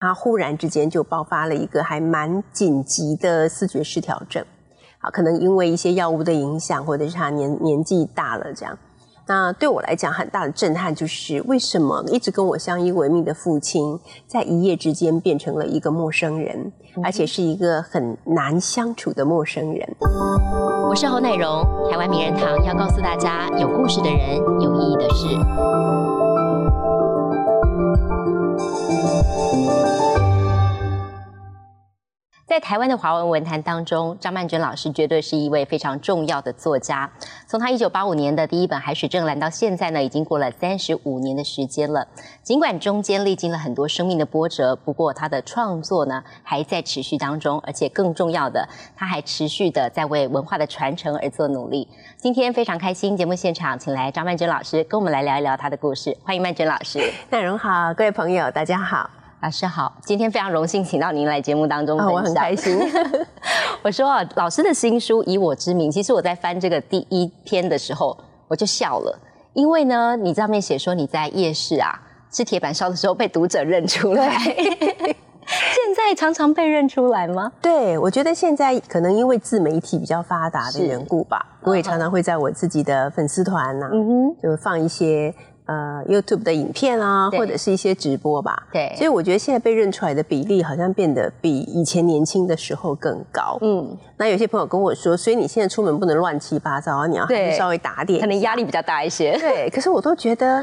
他忽然之间就爆发了一个还蛮紧急的视觉失调症，啊，可能因为一些药物的影响，或者是他年年纪大了这样。那对我来讲很大的震撼就是，为什么一直跟我相依为命的父亲，在一夜之间变成了一个陌生人，而且是一个很难相处的陌生人。我是侯乃荣，台湾名人堂要告诉大家，有故事的人，有意义的事。在台湾的华文文坛当中，张曼娟老师绝对是一位非常重要的作家。从她一九八五年的第一本《海水正蓝》到现在呢，已经过了三十五年的时间了。尽管中间历经了很多生命的波折，不过她的创作呢还在持续当中，而且更重要的，他还持续的在为文化的传承而做努力。今天非常开心，节目现场请来张曼娟老师跟我们来聊一聊她的故事。欢迎曼娟老师，奈荣好，各位朋友大家好。老师好，今天非常荣幸请到您来节目当中分享，我很开心。我说啊，老师的新书以我之名，其实我在翻这个第一篇的时候，我就笑了，因为呢，你上面写说你在夜市啊吃铁板烧的时候被读者认出来，现在常常被认出来吗？对，我觉得现在可能因为自媒体比较发达的缘故吧，我也常常会在我自己的粉丝团呐，嗯哼，就放一些。呃，YouTube 的影片啊，或者是一些直播吧。对，所以我觉得现在被认出来的比例好像变得比以前年轻的时候更高。嗯，那有些朋友跟我说，所以你现在出门不能乱七八糟，你要稍微打点，可能压力比较大一些。对，可是我都觉得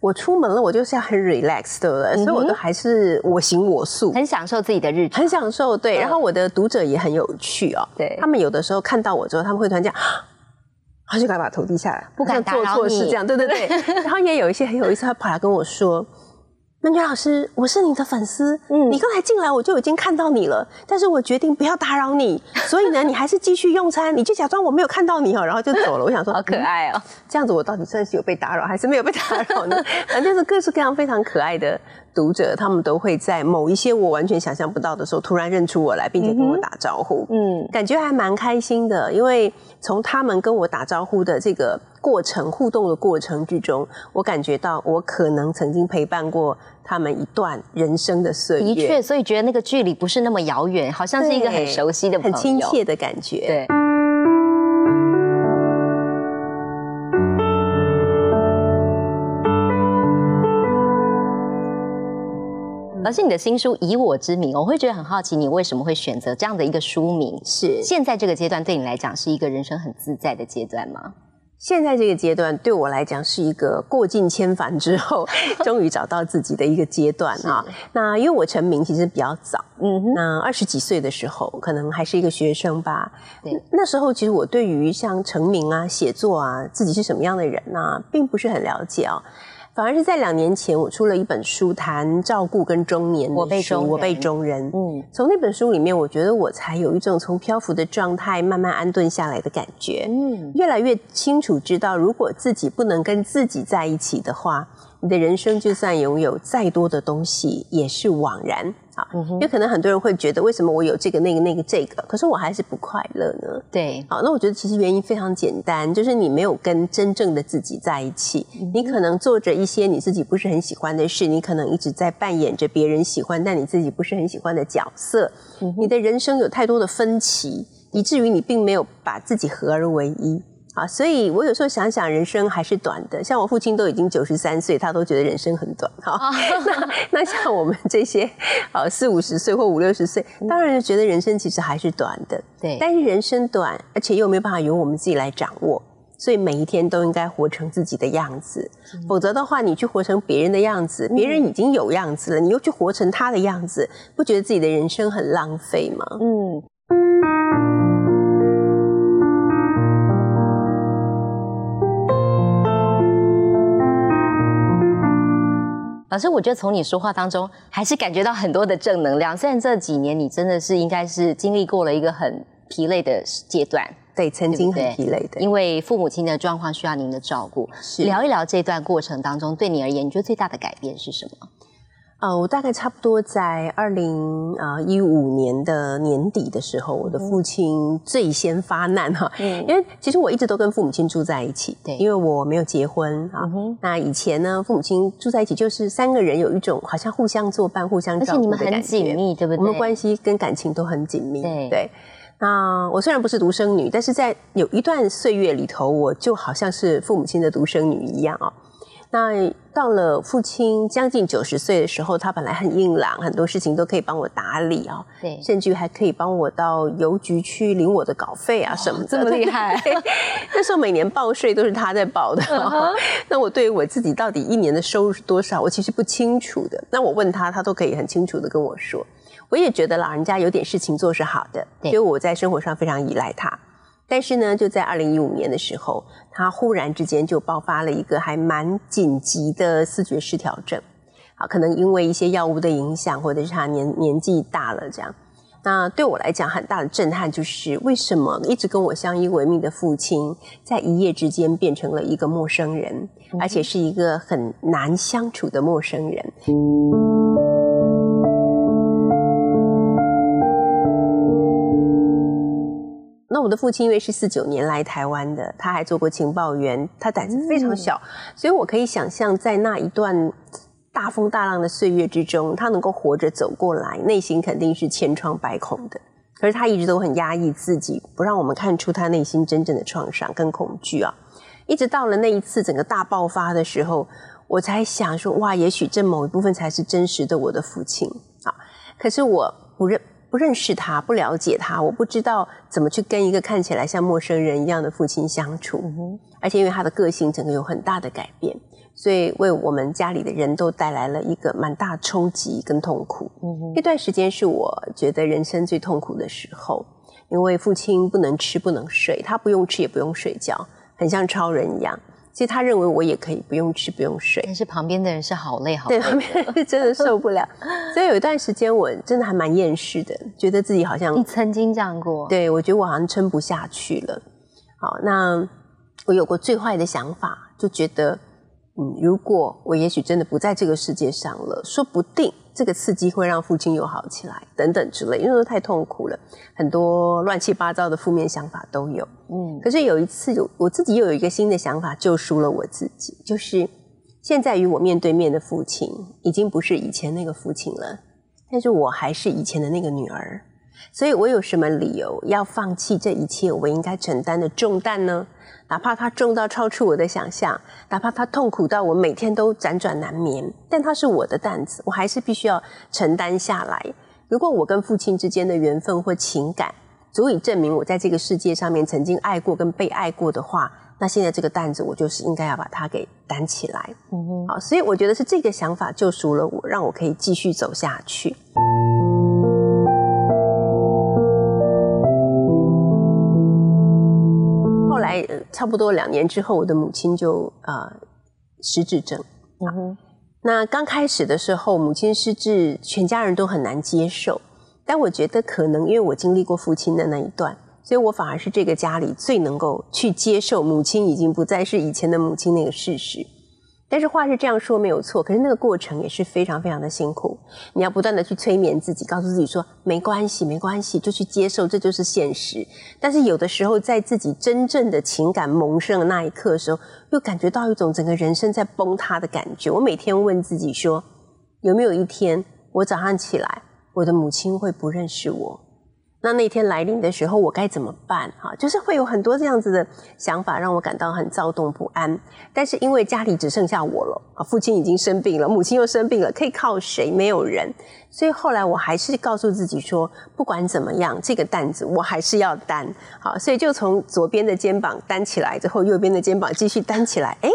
我出门了，我就是要很 relax，对不对？所以我都还是我行我素，很享受自己的日很享受。对，然后我的读者也很有趣哦。对，他们有的时候看到我之后，他们会突然讲。他就敢把头低下来，不敢做错事，这样对对对。然后也有一些很有意思，他跑来跟我说：“曼娟老师，我是你的粉丝，嗯，你刚才进来我就已经看到你了，但是我决定不要打扰你，所以呢，你还是继续用餐，你就假装我没有看到你哦，然后就走了。我想说，好可爱哦，这样子我到底算是有被打扰还是没有被打扰呢？反正就是各式各样非常可爱的。”读者他们都会在某一些我完全想象不到的时候，突然认出我来，并且跟我打招呼。嗯，感觉还蛮开心的，因为从他们跟我打招呼的这个过程、互动的过程之中，我感觉到我可能曾经陪伴过他们一段人生的岁月。的确，所以觉得那个距离不是那么遥远，好像是一个很熟悉的、很亲切的感觉。对。而是，你的新书《以我之名》，我会觉得很好奇，你为什么会选择这样的一个书名？是现在这个阶段对你来讲是一个人生很自在的阶段吗？现在这个阶段对我来讲是一个过尽千帆之后，终于找到自己的一个阶段啊。那因为我成名其实比较早，嗯，那二十几岁的时候，可能还是一个学生吧。对，那时候其实我对于像成名啊、写作啊、自己是什么样的人啊，并不是很了解啊。反而是在两年前，我出了一本书，谈照顾跟中年的书。我被中人，嗯，从那本书里面，我觉得我才有一种从漂浮的状态慢慢安顿下来的感觉。嗯，越来越清楚知道，如果自己不能跟自己在一起的话。你的人生就算拥有再多的东西，也是枉然啊！因为可能很多人会觉得，为什么我有这个、那个、那个、这个，可是我还是不快乐呢？对，好，那我觉得其实原因非常简单，就是你没有跟真正的自己在一起。你可能做着一些你自己不是很喜欢的事，你可能一直在扮演着别人喜欢但你自己不是很喜欢的角色。你的人生有太多的分歧，以至于你并没有把自己合而为一。啊，所以我有时候想想，人生还是短的。像我父亲都已经九十三岁，他都觉得人生很短。哈，那那像我们这些呃四五十岁或五六十岁，当然觉得人生其实还是短的。对，但是人生短，而且又没有办法由我们自己来掌握，所以每一天都应该活成自己的样子。否则的话，你去活成别人的样子，别人已经有样子了，你又去活成他的样子，不觉得自己的人生很浪费吗？嗯。老师，我觉得从你说话当中，还是感觉到很多的正能量。虽然这几年你真的是应该是经历过了一个很疲累的阶段，对，曾经很疲累的，因为父母亲的状况需要您的照顾。聊一聊这段过程当中，对你而言，你觉得最大的改变是什么？呃，我大概差不多在二零呃一五年的年底的时候，我的父亲最先发难哈。嗯，因为其实我一直都跟父母亲住在一起，对，因为我没有结婚啊。那以前呢，父母亲住在一起就是三个人有一种好像互相作伴、互相照顾的感觉。很紧密，对不对？我们关系跟感情都很紧密。对对。那我虽然不是独生女，但是在有一段岁月里头，我就好像是父母亲的独生女一样啊。那到了父亲将近九十岁的时候，他本来很硬朗，很多事情都可以帮我打理啊，对，甚至还可以帮我到邮局去领我的稿费啊什么，这么厉害。那时候每年报税都是他在报的，那我对于我自己到底一年的收入是多少，我其实不清楚的。那我问他，他都可以很清楚的跟我说。我也觉得老人家有点事情做是好的，所以我在生活上非常依赖他。但是呢，就在二零一五年的时候，他忽然之间就爆发了一个还蛮紧急的视觉失调症。啊，可能因为一些药物的影响，或者是他年年纪大了这样。那对我来讲，很大的震撼就是为什么一直跟我相依为命的父亲，在一夜之间变成了一个陌生人，而且是一个很难相处的陌生人。那我的父亲因为是四九年来台湾的，他还做过情报员，他胆子非常小，所以我可以想象在那一段大风大浪的岁月之中，他能够活着走过来，内心肯定是千疮百孔的。可是他一直都很压抑自己，不让我们看出他内心真正的创伤跟恐惧啊。一直到了那一次整个大爆发的时候，我才想说，哇，也许这某一部分才是真实的我的父亲啊。可是我不认。不认识他，不了解他，我不知道怎么去跟一个看起来像陌生人一样的父亲相处。而且因为他的个性整个有很大的改变，所以为我们家里的人都带来了一个蛮大冲击跟痛苦。那段时间是我觉得人生最痛苦的时候，因为父亲不能吃不能睡，他不用吃也不用睡觉，很像超人一样。其实他认为我也可以不用吃不用睡，但是旁边的人是好累好累，对，旁边人是真的受不了。所以有一段时间我真的还蛮厌世的，觉得自己好像你曾经这样过，对我觉得我好像撑不下去了。好，那我有过最坏的想法，就觉得嗯，如果我也许真的不在这个世界上了，说不定。这个刺激会让父亲又好起来，等等之类，因为太痛苦了，很多乱七八糟的负面想法都有。嗯，可是有一次，有我自己又有一个新的想法，救赎了我自己，就是现在与我面对面的父亲，已经不是以前那个父亲了，但是我还是以前的那个女儿，所以我有什么理由要放弃这一切我应该承担的重担呢？哪怕它重到超出我的想象，哪怕它痛苦到我每天都辗转难眠，但它是我的担子，我还是必须要承担下来。如果我跟父亲之间的缘分或情感足以证明我在这个世界上面曾经爱过跟被爱过的话，那现在这个担子我就是应该要把它给担起来。嗯哼，好，所以我觉得是这个想法救赎了我，让我可以继续走下去。来，差不多两年之后，我的母亲就呃失智症。嗯哼，那刚开始的时候，母亲失智，全家人都很难接受。但我觉得可能因为我经历过父亲的那一段，所以我反而是这个家里最能够去接受母亲已经不再是以前的母亲那个事实。但是话是这样说没有错，可是那个过程也是非常非常的辛苦。你要不断的去催眠自己，告诉自己说没关系，没关系，就去接受，这就是现实。但是有的时候，在自己真正的情感萌生的那一刻的时候，又感觉到一种整个人生在崩塌的感觉。我每天问自己说，有没有一天我早上起来，我的母亲会不认识我？那那天来临的时候，我该怎么办？哈，就是会有很多这样子的想法，让我感到很躁动不安。但是因为家里只剩下我了，啊，父亲已经生病了，母亲又生病了，可以靠谁？没有人。所以后来我还是告诉自己说，不管怎么样，这个担子我还是要担。好，所以就从左边的肩膀担起来之后，右边的肩膀继续担起来。哎。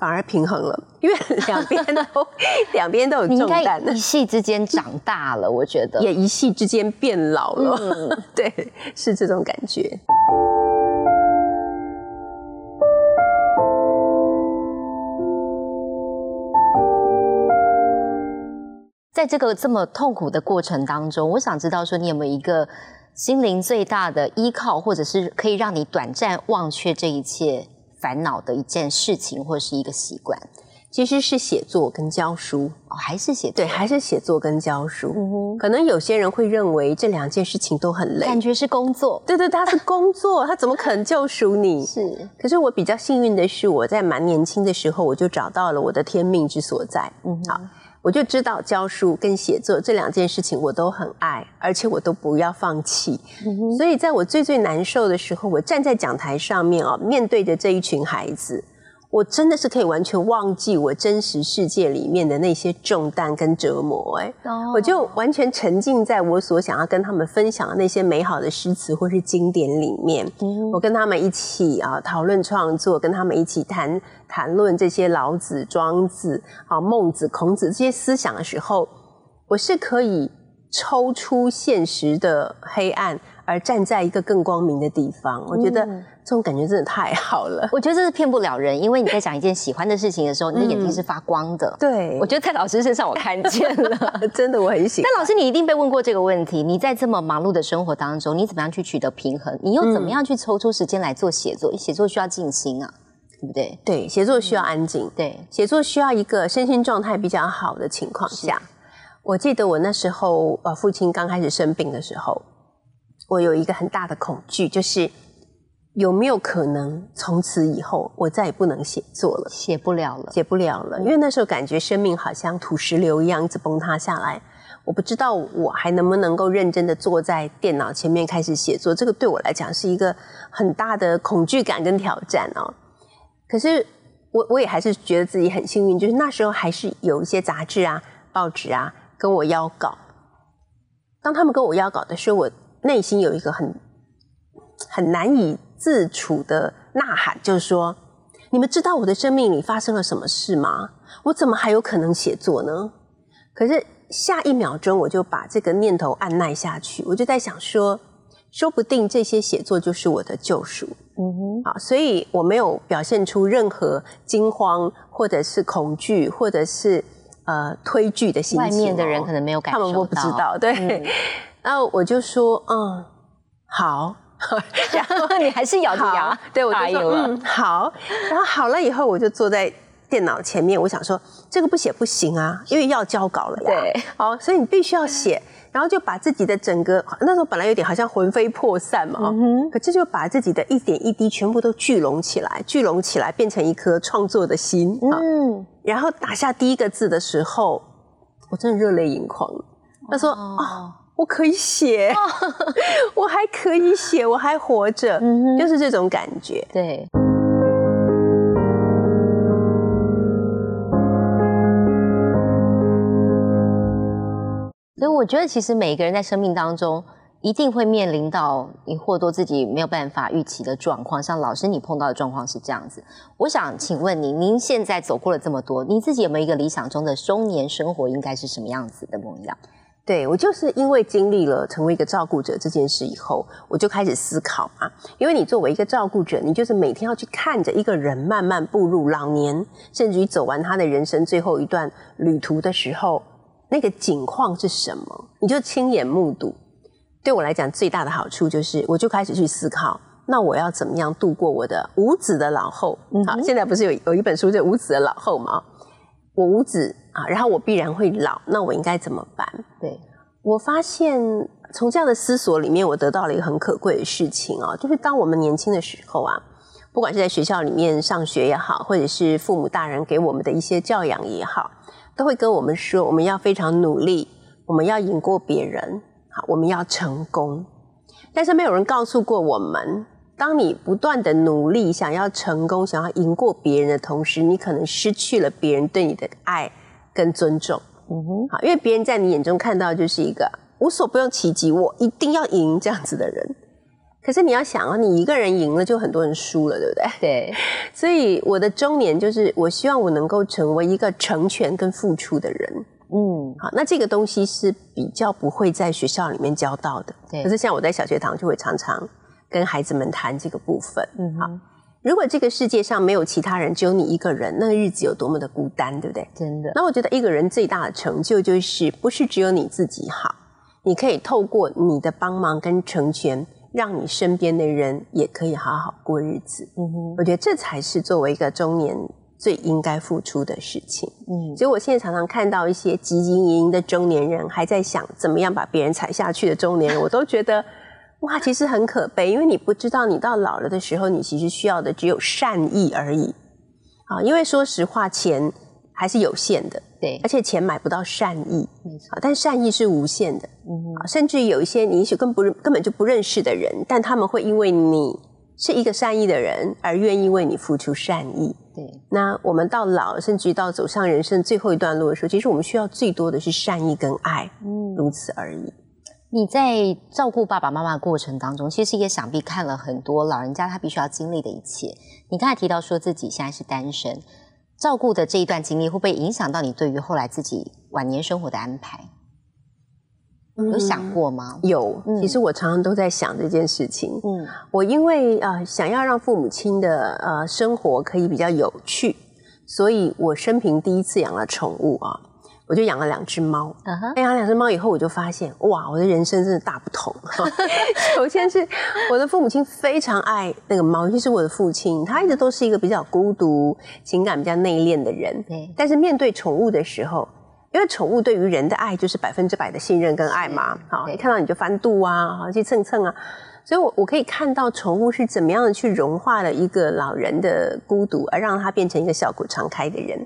反而平衡了，因为 两边都 两边都有重担。一夕之间长大了，我觉得也一夕之间变老了。对，是这种感觉。在这个这么痛苦的过程当中，我想知道说，你有没有一个心灵最大的依靠，或者是可以让你短暂忘却这一切？烦恼的一件事情或者是一个习惯，其实是写作跟教书，哦，还是写对，还是写作跟教书。嗯哼，可能有些人会认为这两件事情都很累，感觉是工作，对对，他是工作，他怎么可能救赎你？是，可是我比较幸运的是，我在蛮年轻的时候，我就找到了我的天命之所在。嗯好，我就知道教书跟写作这两件事情我都很爱，而且我都不要放弃。嗯所以在我最最难受的时候，我站在讲台上面哦，面对着这一群孩子。我真的是可以完全忘记我真实世界里面的那些重担跟折磨、哎、哦我就完全沉浸在我所想要跟他们分享的那些美好的诗词或是经典里面。嗯我跟他们一起啊讨论创作，跟他们一起谈谈论这些老子、庄子、啊孟子、孔子这些思想的时候，我是可以抽出现实的黑暗，而站在一个更光明的地方。我觉得嗯这种感觉真的太好了。我觉得这是骗不了人，因为你在讲一件喜欢的事情的时候，你的眼睛是发光的。对，我觉得在老师身上我看见了。真的我很喜欢。但老师，你一定被问过这个问题：你在这么忙碌的生活当中，你怎么样去取得平衡？你又怎么样去抽出时间来做写作？写作需要静心啊，对不对？对，写作需要安静。对，写作需要一个身心状态比较好的情况下。我记得我那时候呃，父亲刚开始生病的时候，我有一个很大的恐惧，就是有没有可能从此以后我再也不能写作了，写不了了。写不了了，因为那时候感觉生命好像土石流一样一直崩塌下来。我不知道我还能不能够认真的坐在电脑前面开始写作，这个对我来讲是一个很大的恐惧感跟挑战哦。可是我我也还是觉得自己很幸运，就是那时候还是有一些杂志啊、报纸啊跟我邀稿。当他们跟我邀稿的时候，我内心有一个很很难以自处的呐喊，就是说：你们知道我的生命里发生了什么事吗？我怎么还有可能写作呢？可是下一秒钟，我就把这个念头按耐下去，我就在想说，说不定这些写作就是我的救赎。嗯哼，啊，所以我没有表现出任何惊慌，或者是恐惧，或者是呃推拒的心情、外面的人可能没有感受到，他们都不知道，对。嗯然后我就说，嗯，好，然后 你还是咬着牙，对我就说。嗯，好。然后好了以后，我就坐在电脑前面，我想说，这个不写不行啊，因为要交稿了呀。对，好，所以你必须要写。然后就把自己的整个那时候本来有点好像魂飞魄散嘛，嗯可这就把自己的一点一滴全部都聚拢起来，聚拢起来变成一颗创作的心啊。嗯，然后打下第一个字的时候，我真的热泪盈眶。他说：“哦，哦，我可以写，我还可以写，我还活着，嗯哼就是这种感觉。对。所以我觉得，其实每一个人在生命当中，一定会面临到你或多自己没有办法预期的状况。像老师你碰到的状况是这样子。我想请问您，您现在走过了这么多，你自己有没有一个理想中的中年生活应该是什么样子的模样？对我就是因为经历了成为一个照顾者这件事以后，我就开始思考嘛。因为你作为一个照顾者，你就是每天要去看着一个人慢慢步入老年，甚至于走完他的人生最后一段旅途的时候，那个景况是什么，你就亲眼目睹。对我来讲，最大的好处就是，我就开始去思考，那我要怎么样度过我的无子的老后？好，现在不是有有一本书叫《无子的老后》吗？我无子啊，然后我必然会老，那我应该怎么办？对，我发现从这样的思索里面，我得到了一个很可贵的事情哦，就是当我们年轻的时候啊，不管是在学校里面上学也好，或者是父母大人给我们的一些教养也好，都会跟我们说，我们要非常努力，我们要赢过别人，好，我们要成功。但是没有人告诉过我们，当你不断的努力，想要成功，想要赢过别人的同时，你可能失去了别人对你的爱跟尊重。嗯哼，好，因为别人在你眼中看到就是一个无所不用其极，我一定要赢这样子的人。可是你要想啊，你一个人赢了，就很多人输了，对不对？对，所以我的中年就是，我希望我能够成为一个成全跟付出的人。嗯，好，那这个东西是比较不会在学校里面教到的。对可是像我在小学堂就会常常跟孩子们谈这个部分。嗯好，如果这个世界上没有其他人，只有你一个人，那个日子有多么的孤单，对不对？真的，那我觉得一个人最大的成就就是，不是只有你自己好，你可以透过你的帮忙跟成全，让你身边的人也可以好好过日子。嗯哼，我觉得这才是作为一个中年最应该付出的事情。嗯，所以我现在常常看到一些汲汲营营的中年人，还在想怎么样把别人踩下去的中年人，我都觉得哇，其实很可悲，因为你不知道你到老了的时候，你其实需要的只有善意而已。啊，因为说实话，钱还是有限的，对，而且钱买不到善意，没错，但善意是无限的。嗯，甚至有一些你也许根不根本就不认识的人，但他们会因为你。是一个善意的人，而愿意为你付出善意。对，那我们到老，甚至于到走上人生最后一段路的时候，其实我们需要最多的是善意跟爱，嗯，如此而已。你在照顾爸爸妈妈的过程当中，其实也想必看了很多老人家他必须要经历的一切。你刚才提到说自己现在是单身，照顾的这一段经历会不会影响到你对于后来自己晚年生活的安排？有想过吗？有，其实我常常都在想这件事情。嗯，我因为呃想要让父母亲的呃生活可以比较有趣，所以我生平第一次养了宠物啊，我就养了两只猫。养了两只猫以后，我就发现哇，我的人生真的大不同。首先是我的父母亲非常爱那个猫，尤其是我的父亲，他一直都是一个比较孤独、情感比较内敛的人。对，但是面对宠物的时候。因为宠物对于人的爱就是百分之百的信任跟爱嘛，好，一看到你就翻肚啊，好去蹭蹭啊，所以我我可以看到宠物是怎么样的去融化了一个老人的孤独，而让他变成一个笑口常开的人。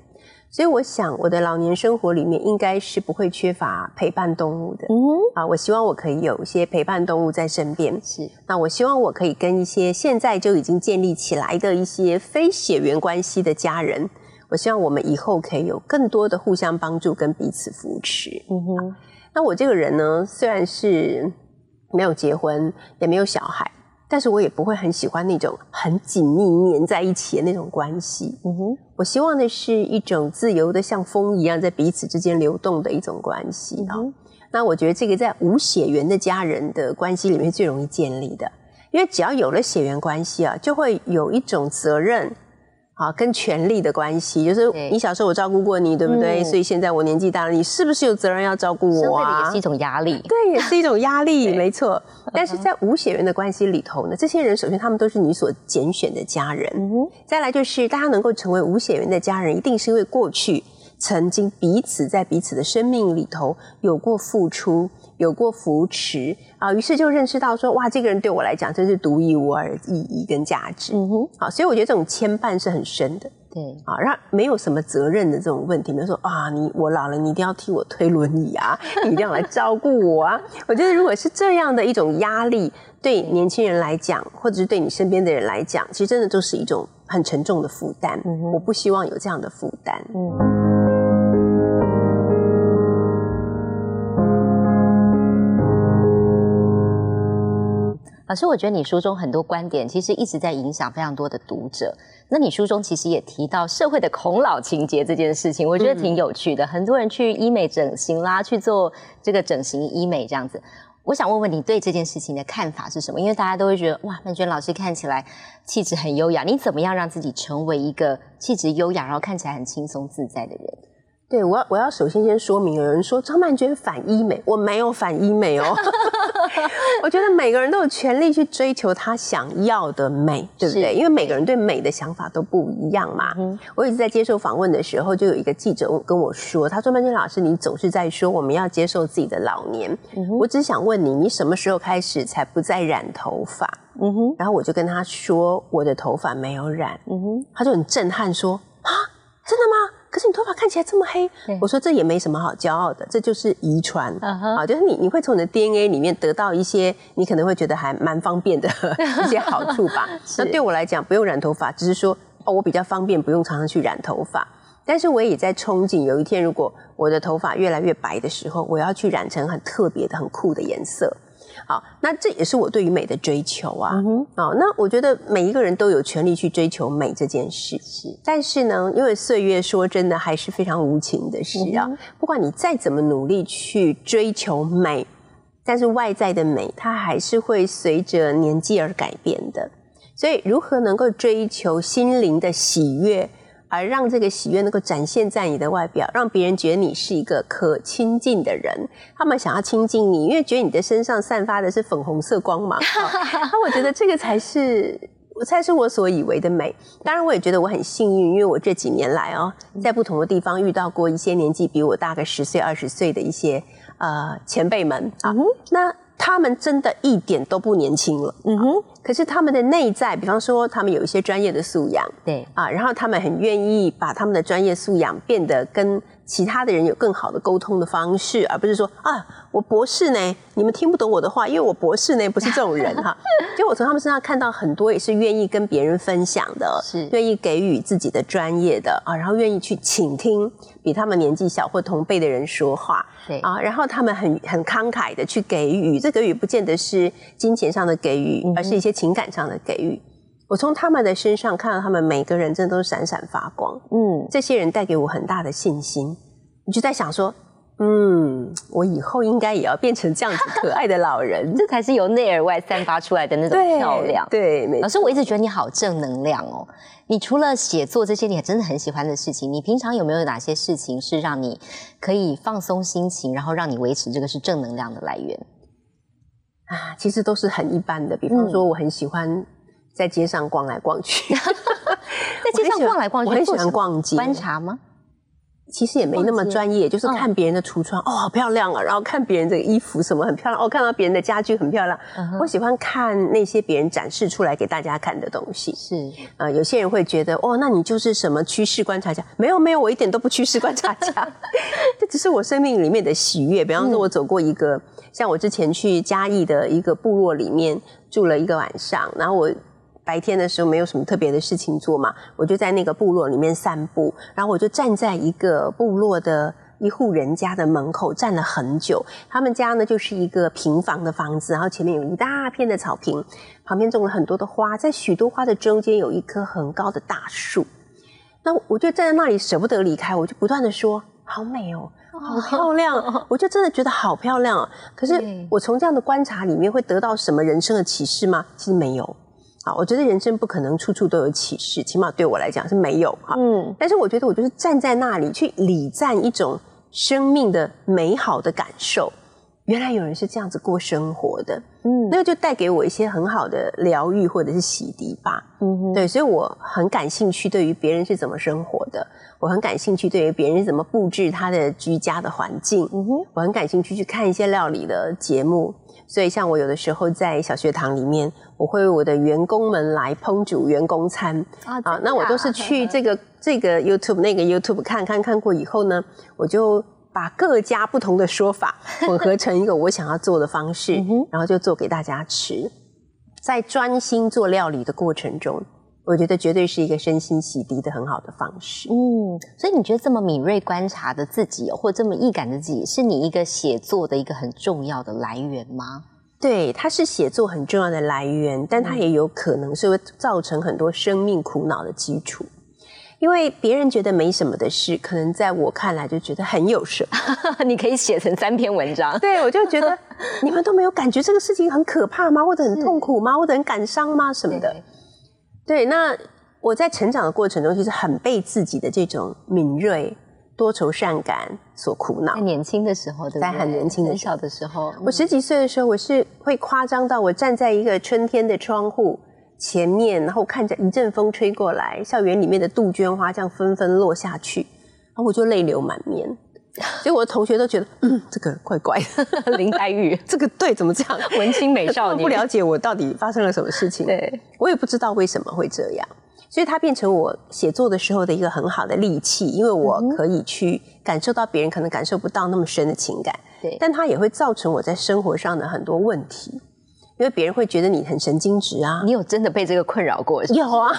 所以我想我的老年生活里面应该是不会缺乏陪伴动物的。嗯，啊，我希望我可以有一些陪伴动物在身边。是，那我希望我可以跟一些现在就已经建立起来的一些非血缘关系的家人。我希望我们以后可以有更多的互相帮助跟彼此扶持。嗯哼，那我这个人呢，虽然是没有结婚，也没有小孩，但是我也不会很喜欢那种很紧密粘在一起的那种关系。嗯哼，我希望的是一种自由的，像风一样在彼此之间流动的一种关系啊。那我觉得这个在无血缘的家人的关系里面最容易建立的，因为只要有了血缘关系啊，就会有一种责任。好，跟权力的关系，就是你小时候我照顾过你，对不对？所以现在我年纪大了，你是不是有责任要照顾我啊？也是一种压力，对，也是一种压力，没错。但是在无血缘的关系里头呢，这些人首先他们都是你所拣选的家人，再来就是大家能够成为无血缘的家人，一定是因为过去曾经彼此在彼此的生命里头有过付出。有过扶持啊，于是就认识到说，哇，这个人对我来讲真是独一无二的意义跟价值。嗯哼，好，所以我觉得这种牵绊是很深的。对，啊，让没有什么责任的这种问题，比如说啊，你我老了，你一定要替我推轮椅啊，你一定要来照顾我啊。我觉得如果是这样的一种压力，对年轻人来讲，或者是对你身边的人来讲，其实真的都是一种很沉重的负担。嗯我不希望有这样的负担。嗯。老师，我觉得你书中很多观点其实一直在影响非常多的读者。那你书中其实也提到社会的孔老情节这件事情，我觉得挺有趣的。很多人去医美整形啦，去做这个整形医美这样子。我想问问你对这件事情的看法是什么？因为大家都会觉得哇，曼娟老师看起来气质很优雅，你怎么样让自己成为一个气质优雅，然后看起来很轻松自在的人？对，我要我要首先先说明，有人说张曼娟反医美，我没有反医美哦。我觉得每个人都有权利去追求他想要的美，对不对？因为每个人对美的想法都不一样嘛。我一直在接受访问的时候，就有一个记者跟我说：“他说曼娟老师，你总是在说我们要接受自己的老年，我只想问你，你什么时候开始才不再染头发？”嗯哼，然后我就跟他说：“我的头发没有染。”嗯哼，他就很震撼说：“啊，真的吗？”可是你头发看起来这么黑，我说这也没什么好骄傲的，这就是遗传啊，就是你你会从你的 DNA 里面得到一些你可能会觉得还蛮方便的 一些好处吧。那对我来讲不用染头发，只是说哦我比较方便，不用常常去染头发。但是我也在憧憬有一天如果我的头发越来越白的时候，我要去染成很特别的、很酷的颜色。好，那这也是我对于美的追求啊。好，那我觉得每一个人都有权利去追求美这件事。是，但是呢，因为岁月说真的还是非常无情的事啊。不管你再怎么努力去追求美，但是外在的美它还是会随着年纪而改变的。所以，如何能够追求心灵的喜悦？而让这个喜悦能够展现在你的外表，让别人觉得你是一个可亲近的人。他们想要亲近你，因为觉得你的身上散发的是粉红色光芒。那我觉得这个才是我才是我所以为的美。当然，我也觉得我很幸运，因为我这几年来哦，在不同的地方遇到过一些年纪比我大个十岁、二十岁的一些呃前辈们啊。那他们真的一点都不年轻了。嗯哼。可是他们的内在，比方说他们有一些专业的素养，对啊，然后他们很愿意把他们的专业素养变得跟。其他的人有更好的沟通的方式，而不是说啊，我博士呢，你们听不懂我的话，因为我博士呢不是这种人哈。就我从他们身上看到很多也是愿意跟别人分享的，是愿意给予自己的专业的啊，然后愿意去倾听比他们年纪小或同辈的人说话，对啊，然后他们很很慷慨的去给予，这给予不见得是金钱上的给予，而是一些情感上的给予。我从他们的身上看到，他们每个人真的都是闪闪发光。嗯，这些人带给我很大的信心。你就在想说，嗯，我以后应该也要变成这样子可爱的老人，这才是由内而外散发出来的那种漂亮。对，老师，我一直觉得你好正能量哦。你除了写作这些，你真的很喜欢的事情，你平常有没有哪些事情是让你可以放松心情，然后让你维持这个是正能量的来源？啊，其实都是很一般的。比方说，我很喜欢。在街上逛来逛去，在街上逛来逛去，我很喜欢逛街观察吗？其实也没那么专业，就是看别人的橱窗，哦，好漂亮啊！然后看别人的衣服什么很漂亮，哦，看到别人的家具很漂亮。我喜欢看那些别人展示出来给大家看的东西。是，呃，有些人会觉得，哦，那你就是什么趋势观察家？没有，没有，我一点都不趋势观察家，这只是我生命里面的喜悦。比方说，我走过一个，像我之前去嘉义的一个部落里面住了一个晚上，然后我。白天的时候没有什么特别的事情做嘛，我就在那个部落里面散步，然后我就站在一个部落的一户人家的门口站了很久。他们家呢就是一个平房的房子，然后前面有一大片的草坪，旁边种了很多的花，在许多花的中间有一棵很高的大树。那我就站在那里舍不得离开，我就不断的说：“好美哦，好漂亮！” 我就真的觉得好漂亮哦。可是我从这样的观察里面会得到什么人生的启示吗？其实没有。啊，我觉得人生不可能处处都有启示，起码对我来讲是没有哈。嗯，但是我觉得我就是站在那里去礼赞一种生命的美好的感受。原来有人是这样子过生活的，嗯，那个就带给我一些很好的疗愈或者是洗涤吧。嗯哼，对，所以我很感兴趣对于别人是怎么生活的，我很感兴趣对于别人是怎么布置他的居家的环境。嗯哼，我很感兴趣去看一些料理的节目。所以，像我有的时候在小学堂里面，我会为我的员工们来烹煮员工餐啊。那我都是去 这个这个 YouTube 那个 YouTube 看看看过以后呢，我就把各家不同的说法 混合成一个我想要做的方式，然后就做给大家吃。在专心做料理的过程中。我觉得绝对是一个身心洗涤的很好的方式。嗯，所以你觉得这么敏锐观察的自己，或这么易感的自己，是你一个写作的一个很重要的来源吗？对，它是写作很重要的来源，但它也有可能是会造成很多生命苦恼的基础。因为别人觉得没什么的事，可能在我看来就觉得很有什么。你可以写成三篇文章。对，我就觉得 你们都没有感觉这个事情很可怕吗？或者很痛苦吗？或者很感伤吗？什么的。对，那我在成长的过程中，其实很被自己的这种敏锐、多愁善感所苦恼。在年轻的时候，在很年轻、很小的时候，我十几岁的时候，我是会夸张到我站在一个春天的窗户前面，然后看着一阵风吹过来，校园里面的杜鹃花这样纷纷落下去，然后我就泪流满面。所以我的同学都觉得，嗯，这个怪怪的。林黛玉，这个对，怎么这样？文青美少女，不了解我到底发生了什么事情。对，我也不知道为什么会这样。所以它变成我写作的时候的一个很好的利器，因为我可以去感受到别人可能感受不到那么深的情感。对，但它也会造成我在生活上的很多问题，因为别人会觉得你很神经质啊。你有真的被这个困扰过？有啊，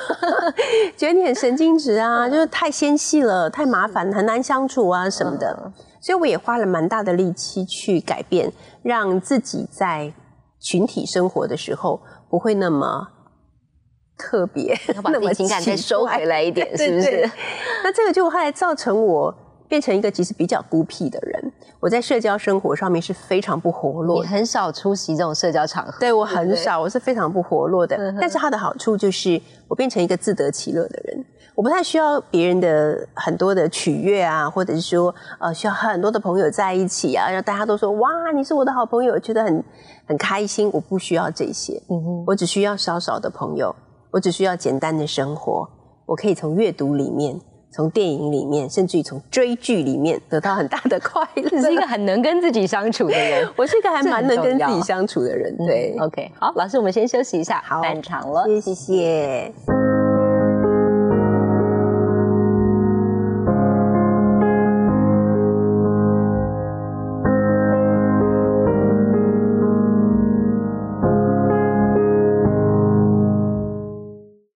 觉得你很神经质啊，就是太纤细了，太麻烦，很难相处啊什么的。所以我也花了蛮大的力气去改变，让自己在群体生活的时候不会那么特别，要把自己情感再 收回来一点，是不是？那这个就后来造成我变成一个其实比较孤僻的人。我在社交生活上面是非常不活络，你很少出席这种社交场合。对我很少，我是非常不活络的。但是它的好处就是我变成一个自得其乐的人。我不太需要别人的很多的取悦啊，或者是说，呃，需要很多的朋友在一起啊，让大家都说哇，你是我的好朋友，觉得很很开心。我不需要这些，嗯哼，我只需要少少的朋友，我只需要简单的生活，我可以从阅读里面。从电影里面，甚至于从追剧里面得到很大的快乐。你 是一个很能跟自己相处的人，我是一个还蛮能跟自己相处的人。对，OK，好，老师，我们先休息一下，好，散场了，谢谢。